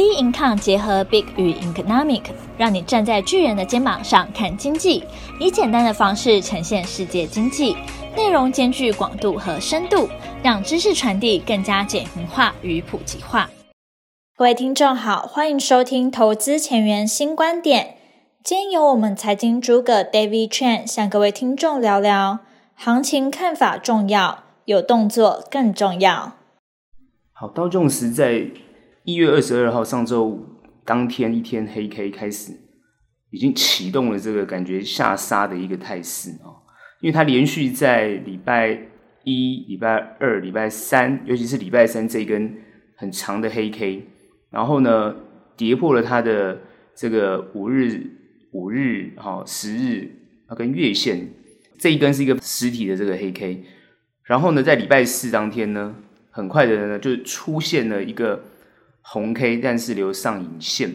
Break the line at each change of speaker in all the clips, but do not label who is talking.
B Income 结合 Big 与 Economic，让你站在巨人的肩膀上看经济，以简单的方式呈现世界经济，内容兼具广度和深度，让知识传递更加简明化与普及化。各位听众好，欢迎收听投资前沿新观点。今天由我们财经诸葛 David Chan 向各位听众聊聊行情看法重要，有动作更重要。
好，道琼斯在。一月二十二号，上周五当天一天黑 K 开始，已经启动了这个感觉下杀的一个态势啊！因为它连续在礼拜一、礼拜二、礼拜三，尤其是礼拜三这一根很长的黑 K，然后呢，跌破了它的这个五日、五日、哈十日啊跟月线，这一根是一个实体的这个黑 K，然后呢，在礼拜四当天呢，很快的呢就出现了一个。红 K，但是留上影线，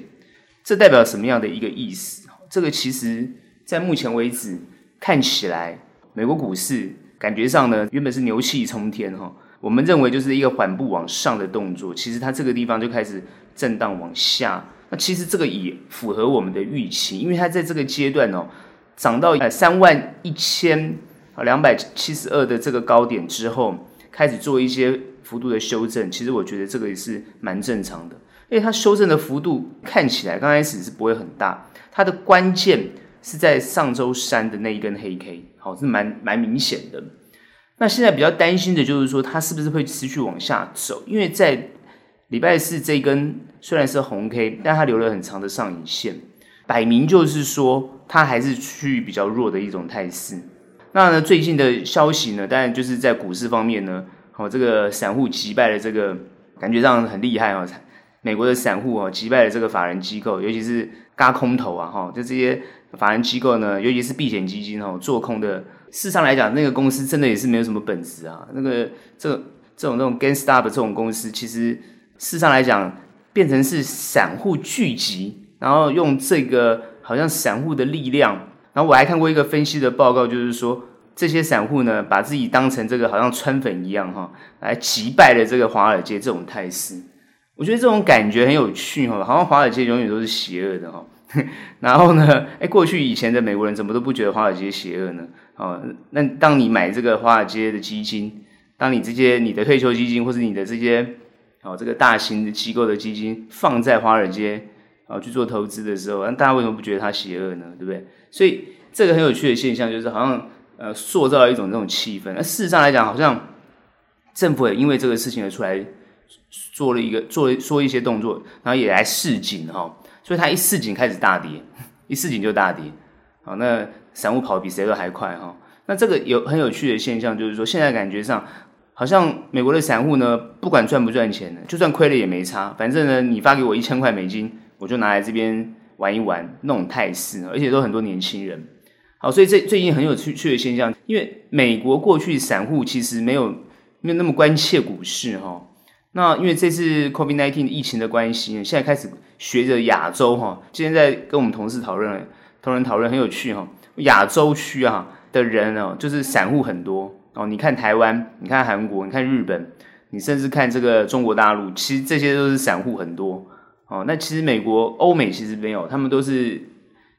这代表什么样的一个意思？这个其实，在目前为止看起来，美国股市感觉上呢，原本是牛气冲天哈，我们认为就是一个缓步往上的动作，其实它这个地方就开始震荡往下。那其实这个也符合我们的预期，因为它在这个阶段哦，涨到呃三万一千两百七十二的这个高点之后，开始做一些。幅度的修正，其实我觉得这个也是蛮正常的，因为它修正的幅度看起来刚开始是不会很大，它的关键是在上周三的那一根黑 K，好，是蛮蛮明显的。那现在比较担心的就是说，它是不是会持续往下走？因为在礼拜四这一根虽然是红 K，但它留了很长的上影线，摆明就是说它还是趋于比较弱的一种态势。那呢，最近的消息呢，当然就是在股市方面呢。哦，这个散户击败了这个，感觉上很厉害哦。美国的散户哦，击败了这个法人机构，尤其是轧空头啊，哈，就这些法人机构呢，尤其是避险基金哦，做空的。事实上来讲，那个公司真的也是没有什么本事啊。那个这这种这种 GameStop 这种公司，其实事实上来讲，变成是散户聚集，然后用这个好像散户的力量。然后我还看过一个分析的报告，就是说。这些散户呢，把自己当成这个好像川粉一样哈，来击败了这个华尔街这种态势。我觉得这种感觉很有趣哈，好像华尔街永远都是邪恶的哈。然后呢，哎，过去以前的美国人怎么都不觉得华尔街邪恶呢？哦，那当你买这个华尔街的基金，当你这些你的退休基金或者你的这些哦这个大型的机构的基金放在华尔街啊去做投资的时候，那大家为什么不觉得它邪恶呢？对不对？所以这个很有趣的现象就是好像。呃，塑造一种这种气氛。那事实上来讲，好像政府也因为这个事情而出来做了一个做说一些动作，然后也来示警哈。所以他一示警开始大跌，一示警就大跌。好，那散户跑比谁都还快哈。那这个有很有趣的现象，就是说现在感觉上好像美国的散户呢，不管赚不赚钱呢，就算亏了也没差，反正呢，你发给我一千块美金，我就拿来这边玩一玩，那种态势，而且都很多年轻人。好，所以这最近很有趣趣的现象，因为美国过去散户其实没有没有那么关切股市哈。那因为这次 COVID-19 疫情的关系，现在开始学着亚洲哈。今天在跟我们同事讨论，同仁讨论很有趣哈。亚洲区啊的人哦，就是散户很多哦。你看台湾，你看韩国，你看日本，你甚至看这个中国大陆，其实这些都是散户很多哦。那其实美国、欧美其实没有，他们都是。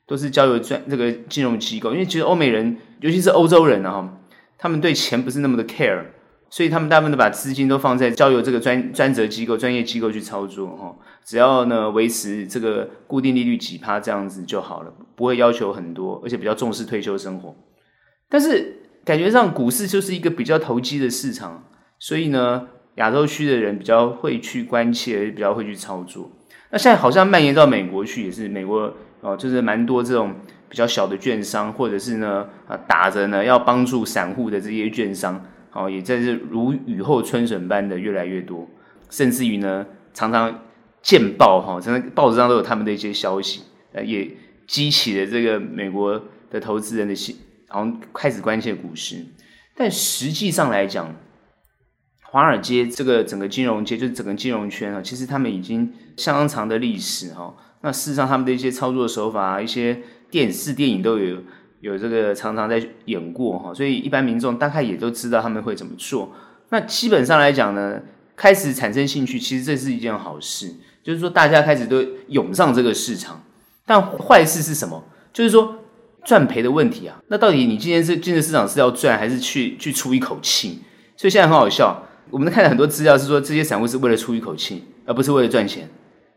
都是交由专这个金融机构，因为其实欧美人，尤其是欧洲人啊，他们对钱不是那么的 care，所以他们大部分都把资金都放在交由这个专专责机构、专业机构去操作哈。只要呢维持这个固定利率几趴这样子就好了，不会要求很多，而且比较重视退休生活。但是感觉上股市就是一个比较投机的市场，所以呢亚洲区的人比较会去关切，比较会去操作。那现在好像蔓延到美国去，也是美国。哦，就是蛮多这种比较小的券商，或者是呢啊打着呢要帮助散户的这些券商，哦，也在这如雨后春笋般的越来越多，甚至于呢常常见报哈，真的报纸上都有他们的一些消息，呃，也激起了这个美国的投资人的心，然后开始关切股市。但实际上来讲，华尔街这个整个金融街，就是整个金融圈啊，其实他们已经相当长的历史哈。那事实上，他们的一些操作手法啊，一些电视、电影都有有这个常常在演过哈，所以一般民众大概也都知道他们会怎么做。那基本上来讲呢，开始产生兴趣，其实这是一件好事。就是说大家开始都涌上这个市场。但坏事是什么？就是说赚赔的问题啊。那到底你今天是进入市场是要赚，还是去去出一口气？所以现在很好笑，我们看了很多资料是说这些散户是为了出一口气，而不是为了赚钱。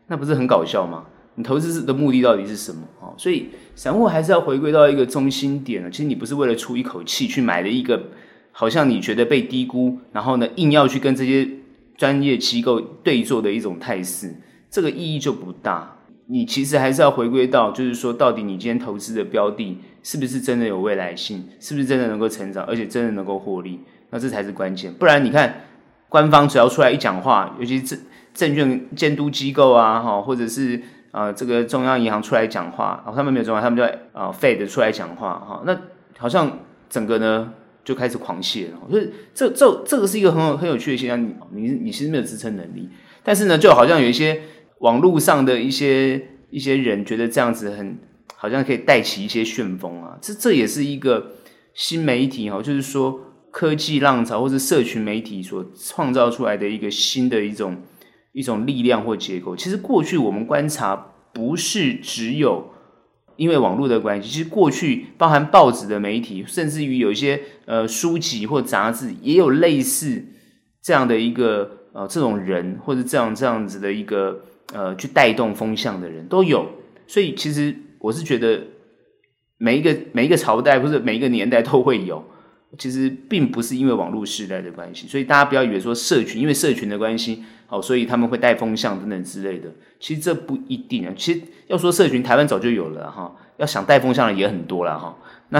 那不是很搞笑吗？你投资的目的到底是什么？哦，所以散户还是要回归到一个中心点了。其实你不是为了出一口气去买了一个，好像你觉得被低估，然后呢硬要去跟这些专业机构对坐的一种态势，这个意义就不大。你其实还是要回归到，就是说到底你今天投资的标的是不是真的有未来性，是不是真的能够成长，而且真的能够获利，那这才是关键。不然你看，官方只要出来一讲话，尤其是证券监督机构啊，哈，或者是呃这个中央银行出来讲话，哦，他们没有中央，他们就呃 Fed 出来讲话，哈，那好像整个呢就开始狂泻了。所以这这这个是一个很有很有趣的现象，你你你其实没有支撑能力，但是呢，就好像有一些网络上的一些一些人觉得这样子很好像可以带起一些旋风啊，这这也是一个新媒体哈，就是说科技浪潮或是社群媒体所创造出来的一个新的一种。一种力量或结构，其实过去我们观察不是只有因为网络的关系，其实过去包含报纸的媒体，甚至于有一些呃书籍或杂志，也有类似这样的一个呃这种人，或者这样这样子的一个呃去带动风向的人都有。所以其实我是觉得每一个每一个朝代或者每一个年代都会有。其实并不是因为网络时代的关系，所以大家不要以为说社群，因为社群的关系，好，所以他们会带风向等等之类的。其实这不一定啊。其实要说社群，台湾早就有了哈。要想带风向的也很多了哈。那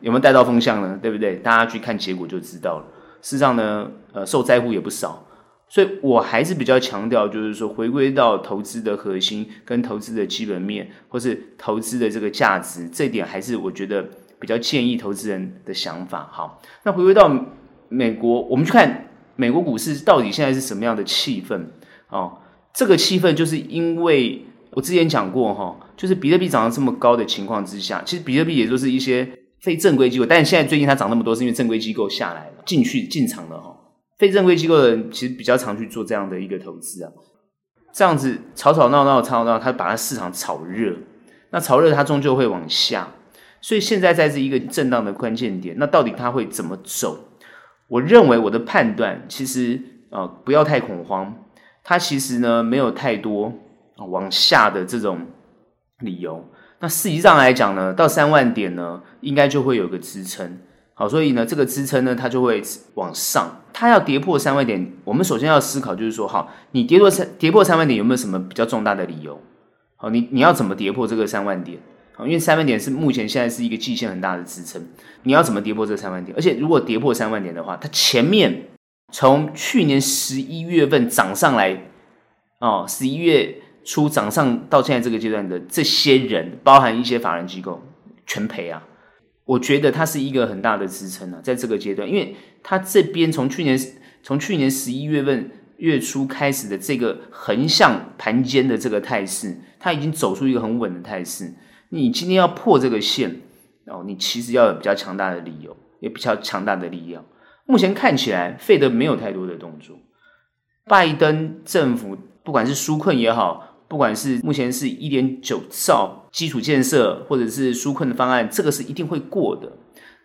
有没有带到风向呢？对不对？大家去看结果就知道了。事实上呢，呃，受灾户也不少。所以我还是比较强调，就是说回归到投资的核心跟投资的基本面，或是投资的这个价值，这点还是我觉得。比较建议投资人的想法。好，那回归到美国，我们去看美国股市到底现在是什么样的气氛？哦，这个气氛就是因为我之前讲过哈，就是比特币涨到这么高的情况之下，其实比特币也就是一些非正规机构，但是现在最近它涨那么多，是因为正规机构下来了，进去进场了哈。非正规机构的人其实比较常去做这样的一个投资啊，这样子吵吵闹闹吵吵闹，它把它市场炒热，那炒热它终究会往下。所以现在在这一个震荡的关键点，那到底它会怎么走？我认为我的判断其实、呃，不要太恐慌。它其实呢没有太多往下的这种理由。那实际上来讲呢，到三万点呢，应该就会有个支撑。好，所以呢这个支撑呢，它就会往上。它要跌破三万点，我们首先要思考就是说，好，你跌破三跌破三万点有没有什么比较重大的理由？好，你你要怎么跌破这个三万点？因为三万点是目前现在是一个季线很大的支撑，你要怎么跌破这三万点？而且如果跌破三万点的话，它前面从去年十一月份涨上来，哦，十一月初涨上到现在这个阶段的这些人，包含一些法人机构，全赔啊！我觉得它是一个很大的支撑啊，在这个阶段，因为它这边从去年从去年十一月份月初开始的这个横向盘间的这个态势，它已经走出一个很稳的态势。你今天要破这个线，哦，你其实要有比较强大的理由，也比较强大的力量。目前看起来，费德没有太多的动作。拜登政府不管是纾困也好，不管是目前是一点九兆基础建设，或者是纾困的方案，这个是一定会过的。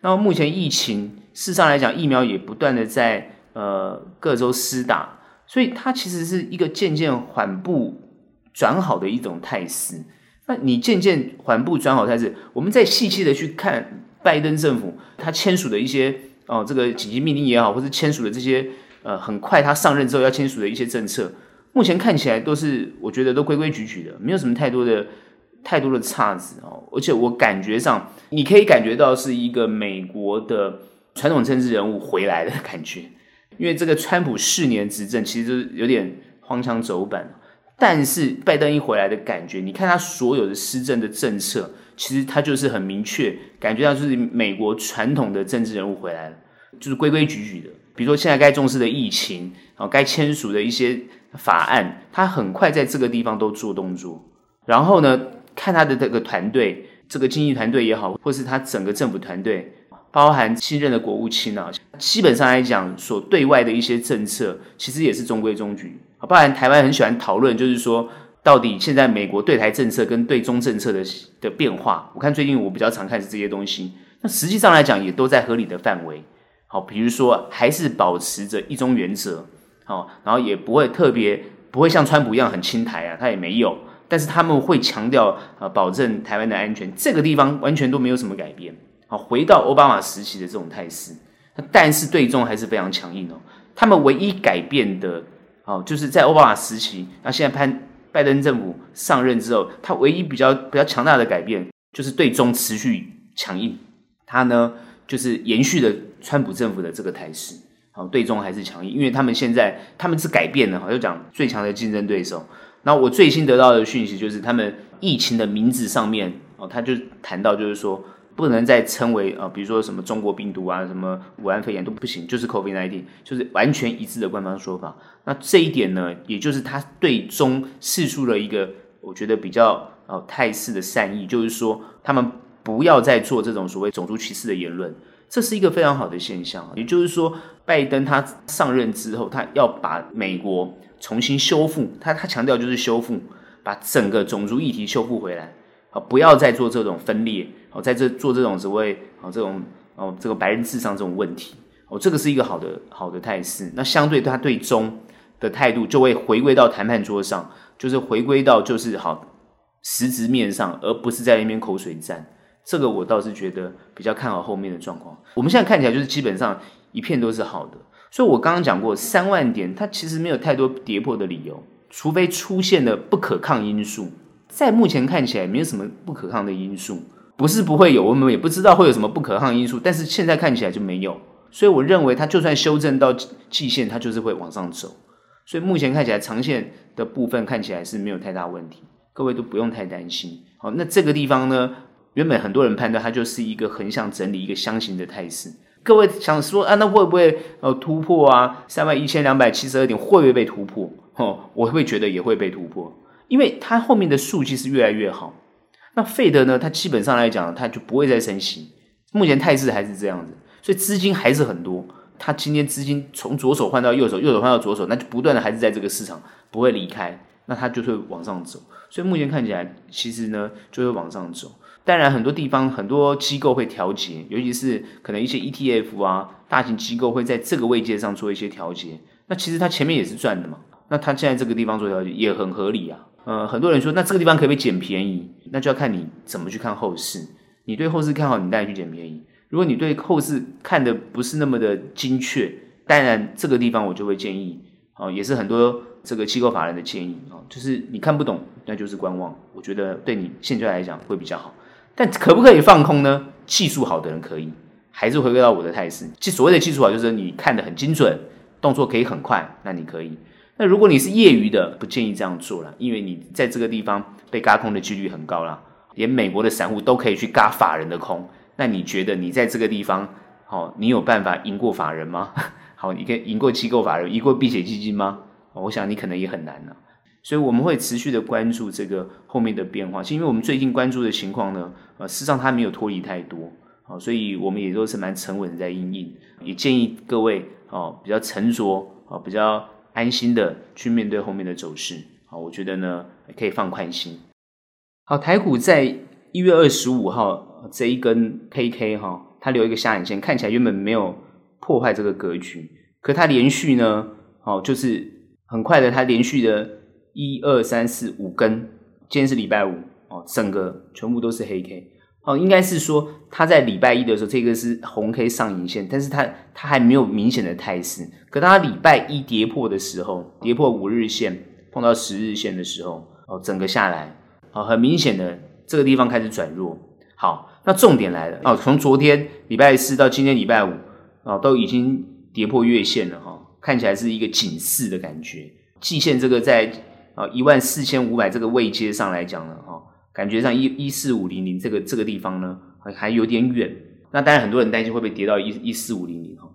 那么目前疫情，事实上来讲，疫苗也不断的在呃各州施打，所以它其实是一个渐渐缓步转好的一种态势。那你渐渐缓步转好态势，我们再细细的去看拜登政府他签署的一些哦，这个紧急命令也好，或是签署的这些呃，很快他上任之后要签署的一些政策，目前看起来都是我觉得都规规矩矩的，没有什么太多的太多的岔子哦。而且我感觉上，你可以感觉到是一个美国的传统政治人物回来的感觉，因为这个川普四年执政其实有点荒腔走板。但是拜登一回来的感觉，你看他所有的施政的政策，其实他就是很明确，感觉到就是美国传统的政治人物回来了，就是规规矩矩的。比如说现在该重视的疫情，啊，该签署的一些法案，他很快在这个地方都做动作。然后呢，看他的这个团队，这个经济团队也好，或是他整个政府团队，包含新任的国务卿啊，基本上来讲，所对外的一些政策，其实也是中规中矩。不然台湾很喜欢讨论，就是说到底现在美国对台政策跟对中政策的的变化，我看最近我比较常看是这些东西。那实际上来讲，也都在合理的范围。好，比如说还是保持着一中原则，好，然后也不会特别不会像川普一样很亲台啊，他也没有。但是他们会强调啊，保证台湾的安全，这个地方完全都没有什么改变。好，回到奥巴马时期的这种态势，但是对中还是非常强硬哦。他们唯一改变的，哦，就是在奥巴马时期，那现在潘拜登政府上任之后，他唯一比较比较强大的改变，就是对中持续强硬。他呢，就是延续了川普政府的这个态势，好，对中还是强硬，因为他们现在他们是改变了，好，就讲最强的竞争对手。那我最新得到的讯息就是，他们疫情的名字上面哦，他就谈到，就是说不能再称为啊，比如说什么中国病毒啊，什么武汉肺炎都不行，就是 COVID-19，就是完全一致的官方说法。那这一点呢，也就是他对中释出了一个我觉得比较哦态势的善意，就是说他们不要再做这种所谓种族歧视的言论，这是一个非常好的现象。也就是说，拜登他上任之后，他要把美国。重新修复，他他强调就是修复，把整个种族议题修复回来，好，不要再做这种分裂，我，在这做这种所谓啊这种哦这个白人智商这种问题，哦，这个是一个好的好的态势。那相对他对中的态度就会回归到谈判桌上，就是回归到就是好实质面上，而不是在那边口水战。这个我倒是觉得比较看好后面的状况。我们现在看起来就是基本上一片都是好的。所以，我刚刚讲过，三万点它其实没有太多跌破的理由，除非出现了不可抗因素。在目前看起来，没有什么不可抗的因素，不是不会有，我们也不知道会有什么不可抗因素，但是现在看起来就没有。所以，我认为它就算修正到季线，它就是会往上走。所以，目前看起来长线的部分看起来是没有太大问题，各位都不用太担心。好，那这个地方呢，原本很多人判断它就是一个横向整理、一个箱型的态势。各位想说啊，那会不会呃突破啊？三万一千两百七十二点会不会被突破？哦，我会觉得也会被突破，因为它后面的数据是越来越好。那费德呢？它基本上来讲，它就不会再升息。目前态势还是这样子，所以资金还是很多。它今天资金从左手换到右手，右手换到左手，那就不断的还是在这个市场不会离开，那它就会往上走。所以目前看起来，其实呢就会往上走。当然，很多地方很多机构会调节，尤其是可能一些 ETF 啊，大型机构会在这个位阶上做一些调节。那其实它前面也是赚的嘛，那它现在这个地方做调节也很合理啊。呃，很多人说，那这个地方可不可以捡便宜？那就要看你怎么去看后市。你对后市看好，你当然去捡便宜；如果你对后市看的不是那么的精确，当然这个地方我就会建议，哦，也是很多这个机构法人的建议啊，就是你看不懂，那就是观望。我觉得对你现在来讲会比较好。但可不可以放空呢？技术好的人可以，还是回归到我的态势。其所谓的技术好，就是你看得很精准，动作可以很快，那你可以。那如果你是业余的，不建议这样做了，因为你在这个地方被轧空的几率很高了。连美国的散户都可以去轧法人的空，那你觉得你在这个地方，好，你有办法赢过法人吗？好，你可以赢过机构法人，赢过避险基金吗？我想你可能也很难了。所以我们会持续的关注这个后面的变化，是因为我们最近关注的情况呢，呃，事实上它没有脱离太多，好，所以我们也都是蛮沉稳在因应，也建议各位哦比较沉着，哦比较安心的去面对后面的走势，好，我觉得呢可以放宽心。好，台股在一月二十五号这一根 KK 哈，它留一个下影线，看起来原本没有破坏这个格局，可它连续呢，哦就是很快的，它连续的。一二三四五根，今天是礼拜五哦，整个全部都是黑 K 哦，应该是说它在礼拜一的时候，这个是红 K 上影线，但是它它还没有明显的态势。可当它礼拜一跌破的时候，跌破五日线，碰到十日线的时候，哦，整个下来，哦，很明显的这个地方开始转弱。好，那重点来了哦，从昨天礼拜四到今天礼拜五，哦，都已经跌破月线了哈，哦，看起来是一个警示的感觉。季线这个在。啊，一万四千五百这个位阶上来讲呢，哈，感觉上一一四五零零这个这个地方呢，还还有点远。那当然，很多人担心会不会跌到一一四五零零哈。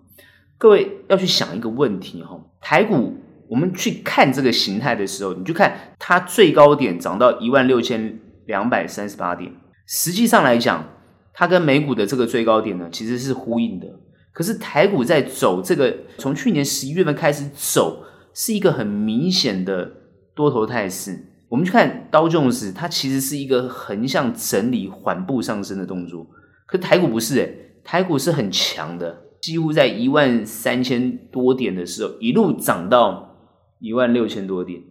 各位要去想一个问题哈，台股我们去看这个形态的时候，你就看它最高点涨到一万六千两百三十八点，实际上来讲，它跟美股的这个最高点呢，其实是呼应的。可是台股在走这个，从去年十一月份开始走，是一个很明显的。多头态势，我们去看道琼斯，它其实是一个横向整理、缓步上升的动作。可台股不是诶，台股是很强的，几乎在一万三千多点的时候，一路涨到一万六千多点，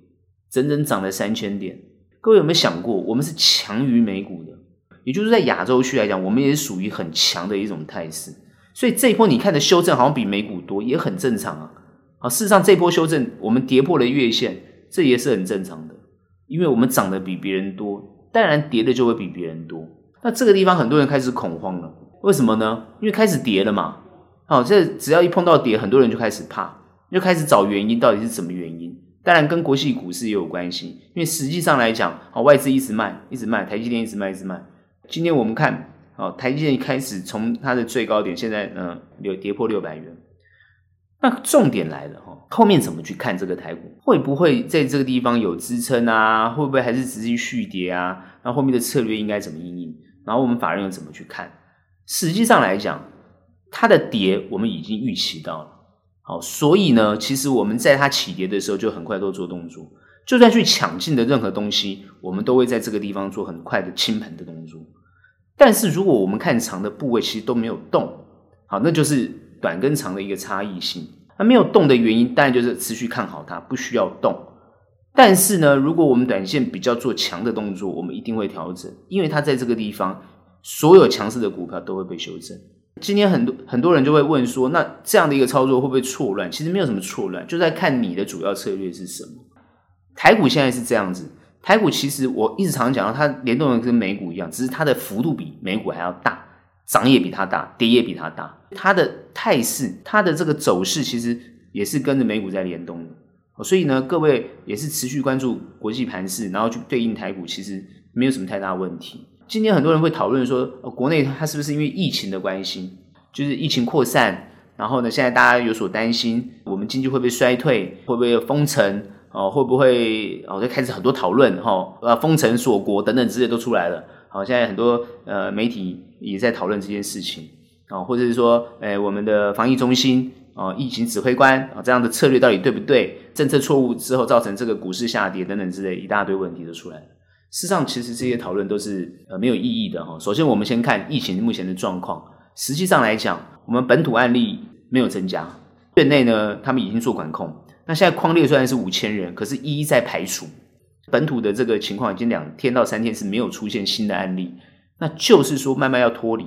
整整涨了三千点。各位有没有想过，我们是强于美股的？也就是在亚洲区来讲，我们也是属于很强的一种态势。所以这一波你看的修正好像比美股多，也很正常啊。啊，事实上这波修正我们跌破了月线，这也是很正常的，因为我们涨得比别人多，当然跌的就会比别人多。那这个地方很多人开始恐慌了，为什么呢？因为开始跌了嘛。好，这只要一碰到跌，很多人就开始怕，就开始找原因，到底是什么原因？当然跟国际股市也有关系，因为实际上来讲，啊，外资一直卖，一直卖，台积电一直卖，一直卖。今天我们看，啊，台积电一开始从它的最高点，现在嗯，有跌破六百元。那重点来了哈，后面怎么去看这个台股？会不会在这个地方有支撑啊？会不会还是持续续跌啊？那后面的策略应该怎么应应？然后我们法人又怎么去看？实际上来讲，它的跌我们已经预期到了，好，所以呢，其实我们在它起跌的时候就很快都做动作，就算去抢进的任何东西，我们都会在这个地方做很快的清盘的动作。但是如果我们看长的部位，其实都没有动，好，那就是短跟长的一个差异性。那没有动的原因，当然就是持续看好它，不需要动。但是呢，如果我们短线比较做强的动作，我们一定会调整，因为它在这个地方，所有强势的股票都会被修正。今天很多很多人就会问说，那这样的一个操作会不会错乱？其实没有什么错乱，就在看你的主要策略是什么。台股现在是这样子，台股其实我一直常讲到，它联动的跟美股一样，只是它的幅度比美股还要大，涨也比它大，跌也比它大。它的态势，它的这个走势，其实也是跟着美股在联动的。所以呢，各位也是持续关注国际盘势，然后去对应台股，其实没有什么太大问题。今天很多人会讨论说，呃，国内它是不是因为疫情的关系，就是疫情扩散，然后呢，现在大家有所担心，我们经济会不会衰退，会不会封城，哦，会不会哦，就开始很多讨论，哈，呃，封城锁国等等之类都出来了。好，现在很多呃媒体也在讨论这件事情，啊，或者是说，诶，我们的防疫中心。啊，疫情指挥官啊，这样的策略到底对不对？政策错误之后造成这个股市下跌等等之类一大堆问题都出来了。事实上，其实这些讨论都是呃没有意义的哈。首先，我们先看疫情目前的状况。实际上来讲，我们本土案例没有增加，院内呢他们已经做管控。那现在框列虽然是五千人，可是一一在排除本土的这个情况，已经两天到三天是没有出现新的案例，那就是说慢慢要脱离。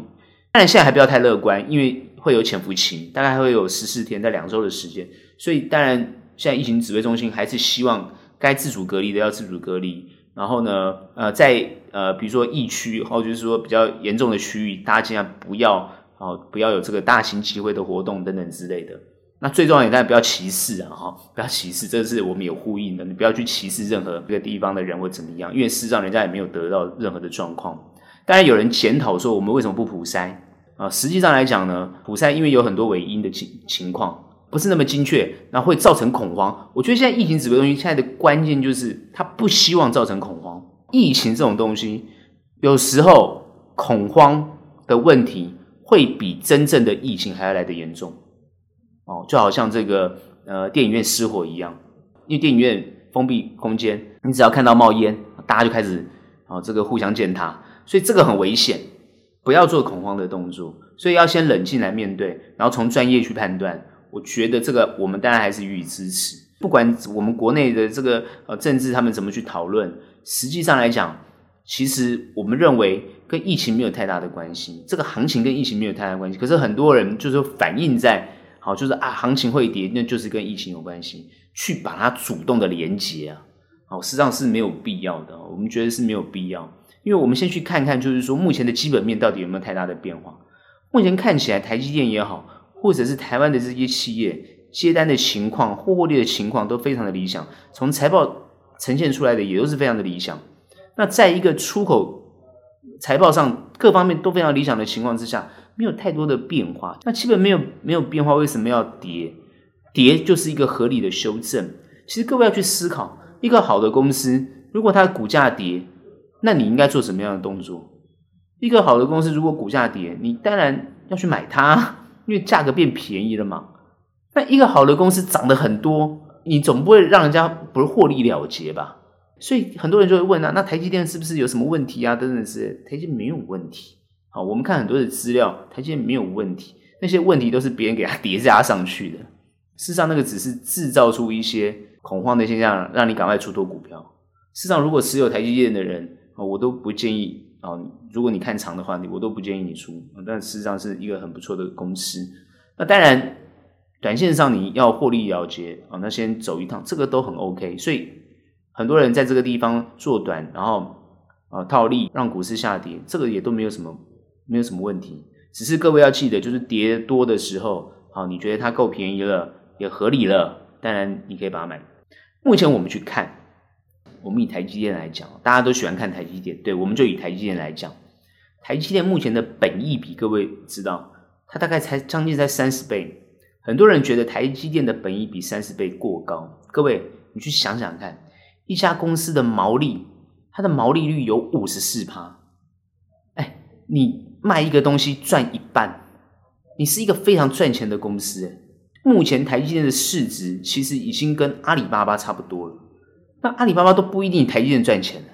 当然，现在还不要太乐观，因为。会有潜伏期，大概会有十四天到两周的时间，所以当然现在疫情指挥中心还是希望该自主隔离的要自主隔离，然后呢，呃，在呃比如说疫区，或就是说比较严重的区域，大家尽量不要啊、呃，不要有这个大型集会的活动等等之类的。那最重要的，当然不要歧视啊，哈，不要歧视，这是我们有呼应的，你不要去歧视任何一个地方的人或怎么样，因为事实上人家也没有得到任何的状况。当然有人检讨说，我们为什么不普筛？啊，实际上来讲呢，普筛因为有很多伪阴的情情况，不是那么精确，然后会造成恐慌。我觉得现在疫情指挥中心现在的关键就是，他不希望造成恐慌。疫情这种东西，有时候恐慌的问题会比真正的疫情还要来得严重。哦，就好像这个呃电影院失火一样，因为电影院封闭空间，你只要看到冒烟，大家就开始啊这个互相践踏，所以这个很危险。不要做恐慌的动作，所以要先冷静来面对，然后从专业去判断。我觉得这个我们当然还是予以支持。不管我们国内的这个呃政治他们怎么去讨论，实际上来讲，其实我们认为跟疫情没有太大的关系。这个行情跟疫情没有太大关系，可是很多人就是反映在好，就是啊行情会跌，那就是跟疫情有关系，去把它主动的连接啊，好，实际上是没有必要的。我们觉得是没有必要。因为我们先去看看，就是说目前的基本面到底有没有太大的变化。目前看起来，台积电也好，或者是台湾的这些企业接单的情况、获获利的情况都非常的理想，从财报呈现出来的也都是非常的理想。那在一个出口财报上各方面都非常理想的情况之下，没有太多的变化。那基本没有没有变化，为什么要跌？跌就是一个合理的修正。其实各位要去思考，一个好的公司，如果它的股价跌，那你应该做什么样的动作？一个好的公司如果股价跌，你当然要去买它，因为价格变便宜了嘛。那一个好的公司涨得很多，你总不会让人家不是获利了结吧？所以很多人就会问啊，那台积电是不是有什么问题啊？等等是台积没有问题。啊，我们看很多的资料，台积电没有问题，那些问题都是别人给它叠加上去的。事实上，那个只是制造出一些恐慌的现象，让你赶快出脱股票。事实上，如果持有台积电的人啊，我都不建议啊。如果你看长的话，你我都不建议你出。但事实上是一个很不错的公司。那当然，短线上你要获利了结啊，那先走一趟，这个都很 OK。所以很多人在这个地方做短，然后啊套利，让股市下跌，这个也都没有什么没有什么问题。只是各位要记得，就是跌多的时候，好，你觉得它够便宜了，也合理了，当然你可以把它买。目前我们去看。我们以台积电来讲，大家都喜欢看台积电，对，我们就以台积电来讲，台积电目前的本益比，各位知道，它大概才将近在三十倍。很多人觉得台积电的本益比三十倍过高，各位你去想想看，一家公司的毛利，它的毛利率有五十四趴，哎，你卖一个东西赚一半，你是一个非常赚钱的公司。目前台积电的市值其实已经跟阿里巴巴差不多了。那阿里巴巴都不一定台积电赚钱的，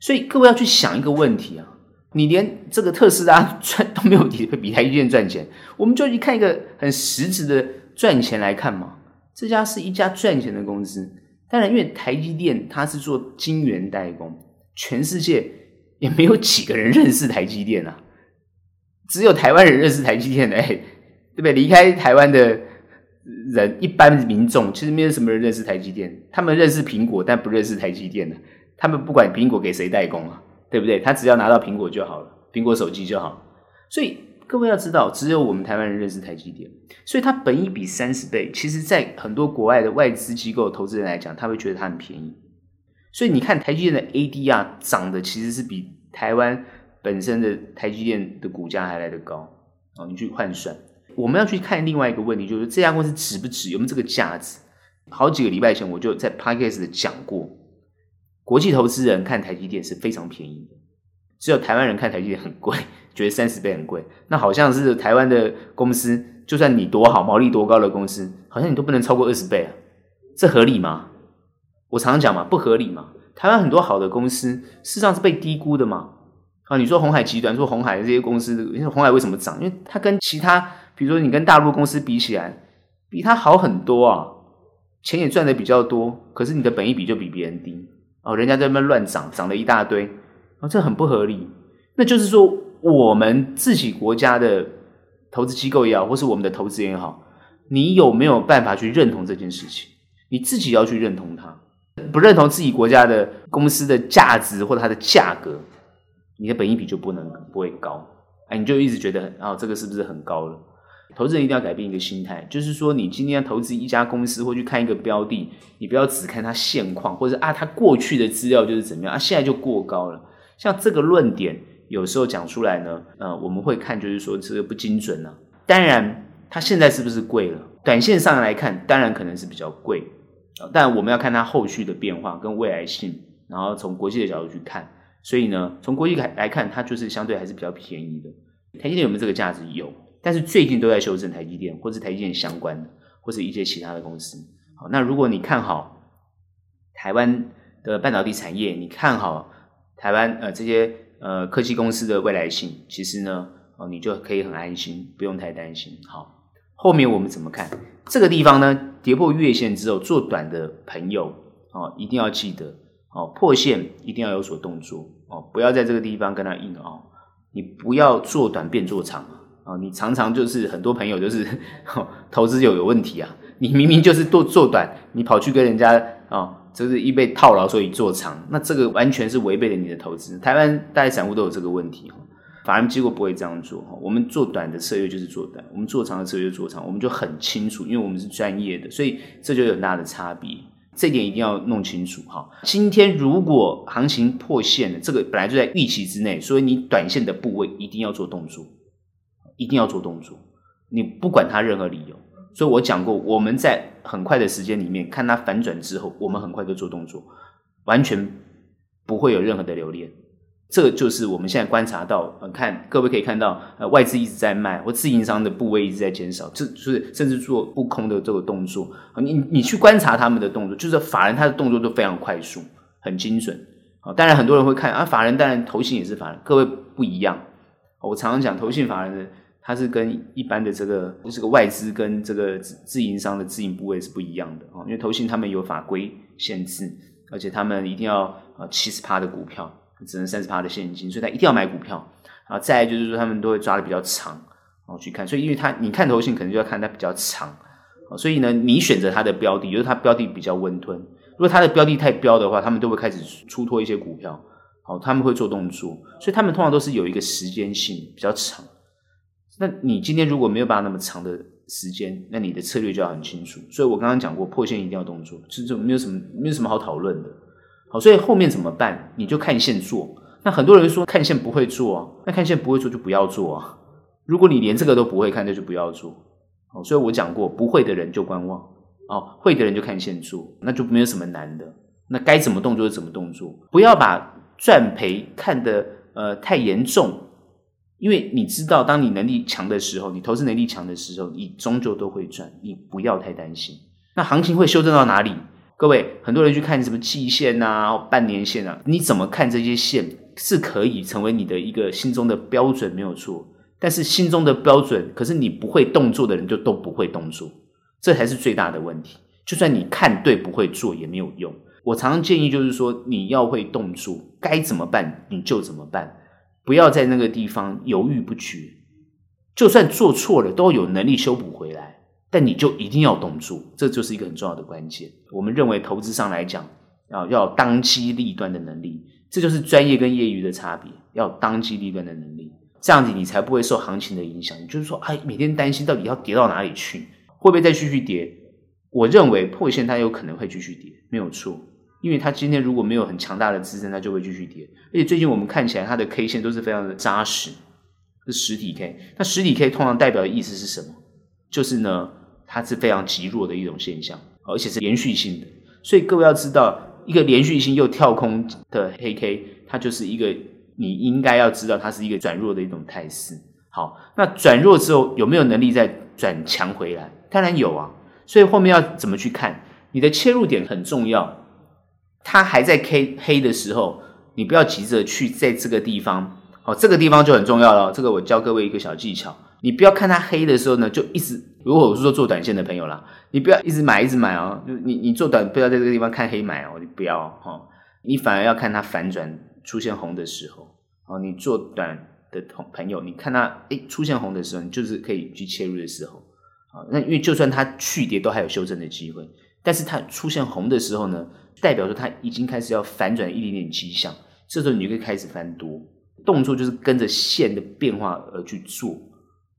所以各位要去想一个问题啊，你连这个特斯拉赚都没有比比台积电赚钱，我们就去看一个很实质的赚钱来看嘛，这家是一家赚钱的公司。当然，因为台积电它是做晶圆代工，全世界也没有几个人认识台积电啊，只有台湾人认识台积电的，哎，对不对？离开台湾的。人一般民众其实没有什么人认识台积电，他们认识苹果，但不认识台积电的。他们不管苹果给谁代工啊，对不对？他只要拿到苹果就好了，苹果手机就好。所以各位要知道，只有我们台湾人认识台积电，所以它本一比三十倍，其实在很多国外的外资机构投资人来讲，他会觉得它很便宜。所以你看台积电的 ADR 涨的其实是比台湾本身的台积电的股价还来得高啊，你去换算。我们要去看另外一个问题，就是这家公司值不值，有没有这个价值？好几个礼拜前我就在 Podcast 讲过，国际投资人看台积电是非常便宜的，只有台湾人看台积电很贵，觉得三十倍很贵。那好像是台湾的公司，就算你多好，毛利多高的公司，好像你都不能超过二十倍啊，这合理吗？我常常讲嘛，不合理嘛。台湾很多好的公司，事实上是被低估的嘛。啊，你说红海集团，说红海这些公司，因为红海为什么涨？因为它跟其他。比如说，你跟大陆公司比起来，比它好很多啊，钱也赚的比较多，可是你的本益比就比别人低哦，人家在那边乱涨，涨了一大堆，哦，这很不合理。那就是说，我们自己国家的投资机构也好，或是我们的投资人也好，你有没有办法去认同这件事情？你自己要去认同它，不认同自己国家的公司的价值或者它的价格，你的本益比就不能不会高，哎，你就一直觉得啊，这个是不是很高了？投资人一定要改变一个心态，就是说，你今天要投资一家公司或去看一个标的，你不要只看它现况，或者啊，它过去的资料就是怎么样啊，现在就过高了。像这个论点，有时候讲出来呢，呃，我们会看，就是说这个不精准了。当然，它现在是不是贵了？短线上来看，当然可能是比较贵，但我们要看它后续的变化跟未来性，然后从国际的角度去看。所以呢，从国际来来看，它就是相对还是比较便宜的。台积电有没有这个价值？有。但是最近都在修正台积电，或是台积电相关的，或是一些其他的公司。好，那如果你看好台湾的半导体产业，你看好台湾呃这些呃科技公司的未来性，其实呢，哦，你就可以很安心，不用太担心。好，后面我们怎么看这个地方呢？跌破月线之后，做短的朋友哦，一定要记得哦，破线一定要有所动作哦，不要在这个地方跟他硬熬，你不要做短变做长。啊，你常常就是很多朋友就是投资有有问题啊！你明明就是做做短，你跑去跟人家啊，就是一被套牢，所以做长，那这个完全是违背了你的投资。台湾大概散户都有这个问题哈，法人机构不会这样做哈。我们做短的策略就是做短，我们做长的策略就做长，我们就很清楚，因为我们是专业的，所以这就有很大的差别。这点一定要弄清楚哈。今天如果行情破线了，这个本来就在预期之内，所以你短线的部位一定要做动作。一定要做动作，你不管它任何理由，所以我讲过，我们在很快的时间里面看它反转之后，我们很快就做动作，完全不会有任何的留恋。这就是我们现在观察到，呃，看各位可以看到，呃，外资一直在卖，或自营商的部位一直在减少，这就是甚至做不空的这个动作。你你去观察他们的动作，就是法人他的动作都非常快速，很精准。啊，当然很多人会看啊，法人当然投信也是法人，各位不一样。我常常讲投信法人的，它是跟一般的这个这个外资跟这个自自营商的自营部位是不一样的啊，因为投信他们有法规限制，而且他们一定要啊七十趴的股票，只能三十趴的现金，所以他一定要买股票。啊，再就是说他们都会抓的比较长哦去看，所以因为他你看投性可能就要看它比较长，所以呢你选择它的标的，就是它标的比较温吞。如果它的标的太标的话，他们都会开始出脱一些股票，好，他们会做动作，所以他们通常都是有一个时间性比较长。那你今天如果没有办法那么长的时间，那你的策略就要很清楚。所以我刚刚讲过，破线一定要动作，这就没有什么没有什么好讨论的。好，所以后面怎么办？你就看线做。那很多人说看线不会做啊，那看线不会做就不要做啊。如果你连这个都不会看，那就不要做。好，所以我讲过，不会的人就观望。哦，会的人就看线做，那就没有什么难的。那该怎么动作就怎么动作，不要把赚赔看得呃太严重，因为你知道，当你能力强的时候，你投资能力强的时候，你终究都会赚，你不要太担心。那行情会修正到哪里？各位，很多人去看什么季线啊、半年线啊，你怎么看这些线是可以成为你的一个心中的标准，没有错。但是心中的标准，可是你不会动作的人就都不会动作。这才是最大的问题。就算你看对，不会做也没有用。我常常建议就是说，你要会动作，该怎么办你就怎么办，不要在那个地方犹豫不决。就算做错了，都有能力修补回来。但你就一定要动作，这就是一个很重要的关键。我们认为投资上来讲，要要当机立断的能力，这就是专业跟业余的差别。要当机立断的能力，这样子你才不会受行情的影响。就是说，哎，每天担心到底要跌到哪里去。会不会再继续跌？我认为破线它有可能会继续跌，没有错。因为它今天如果没有很强大的支撑，它就会继续跌。而且最近我们看起来它的 K 线都是非常的扎实，是实体 K。那实体 K 通常代表的意思是什么？就是呢，它是非常极弱的一种现象，而且是连续性的。所以各位要知道，一个连续性又跳空的黑 K，它就是一个你应该要知道它是一个转弱的一种态势。好，那转弱之后有没有能力再转强回来？当然有啊，所以后面要怎么去看？你的切入点很重要。它还在 K 黑的时候，你不要急着去在这个地方。哦，这个地方就很重要了。这个我教各位一个小技巧，你不要看它黑的时候呢，就一直。如果我是说做短线的朋友啦，你不要一直买一直买哦。就你你做短，不要在这个地方看黑买哦，你不要哦。你反而要看它反转出现红的时候哦。你做短的同朋友，你看它诶出现红的时候，你就是可以去切入的时候。啊那因为就算它续跌都还有修正的机会，但是它出现红的时候呢，代表说它已经开始要反转一点点迹象，这时候你就可以开始翻多，动作就是跟着线的变化而去做，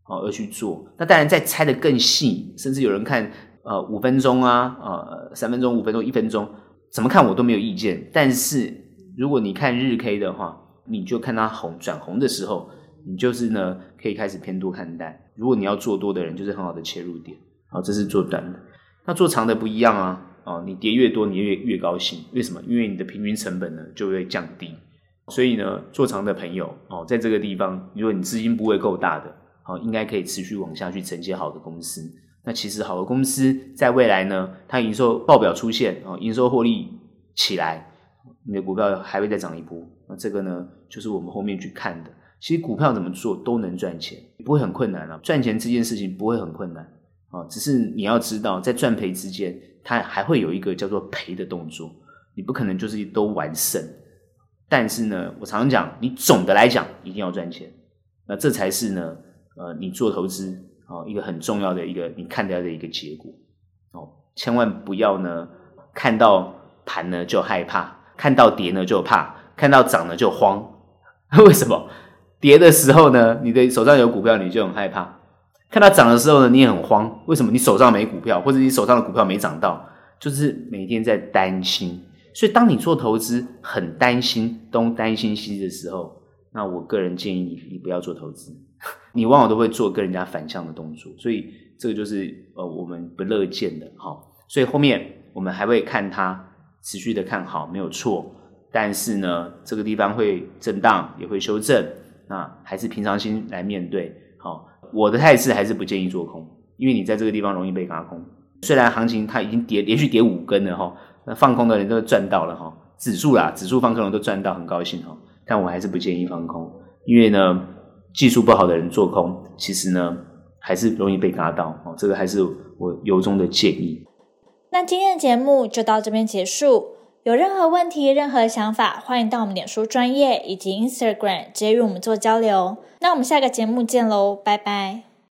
哦而去做。那当然再拆的更细，甚至有人看呃五分钟啊，呃三分钟、五分钟、一分钟，怎么看我都没有意见。但是如果你看日 K 的话，你就看它红转红的时候。你就是呢，可以开始偏多看待。如果你要做多的人，就是很好的切入点。好，这是做短的。那做长的不一样啊。哦，你跌越多，你越越高兴。为什么？因为你的平均成本呢就会降低。所以呢，做长的朋友哦，在这个地方，如果你资金部位够大的，好，应该可以持续往下去承接好的公司。那其实好的公司在未来呢，它营收报表出现哦，营收获利起来，你的股票还会再涨一波。那这个呢，就是我们后面去看的。其实股票怎么做都能赚钱，不会很困难啊。赚钱这件事情不会很困难啊，只是你要知道，在赚赔之间，它还会有一个叫做赔的动作。你不可能就是都完胜。但是呢，我常常讲，你总的来讲一定要赚钱。那这才是呢，呃，你做投资啊一个很重要的一个你看待的一个结果哦。千万不要呢看到盘呢就害怕，看到跌呢就怕，看到涨呢就慌。为什么？跌的时候呢，你的手上有股票，你就很害怕；看到涨的时候呢，你也很慌。为什么？你手上没股票，或者你手上的股票没涨到，就是每天在担心。所以，当你做投资很担心东担心西的时候，那我个人建议你，你不要做投资，你往往都会做跟人家反向的动作。所以，这个就是呃我们不乐见的。好，所以后面我们还会看它持续的看好，没有错。但是呢，这个地方会震荡，也会修正。那还是平常心来面对。好，我的态势还是不建议做空，因为你在这个地方容易被轧空。虽然行情它已经跌连续跌五根了哈，那放空的人都赚到了哈。指数啦，指数放空都赚到很高兴哈，但我还是不建议放空，因为呢，技术不好的人做空，其实呢还是容易被嘎到哦，这个还是我由衷的建议。
那今天的节目就到这边结束，有任何问题、任何想法，欢迎到我们脸书专业以及 Instagram 直接与我们做交流。那我们下个节目见喽，拜拜。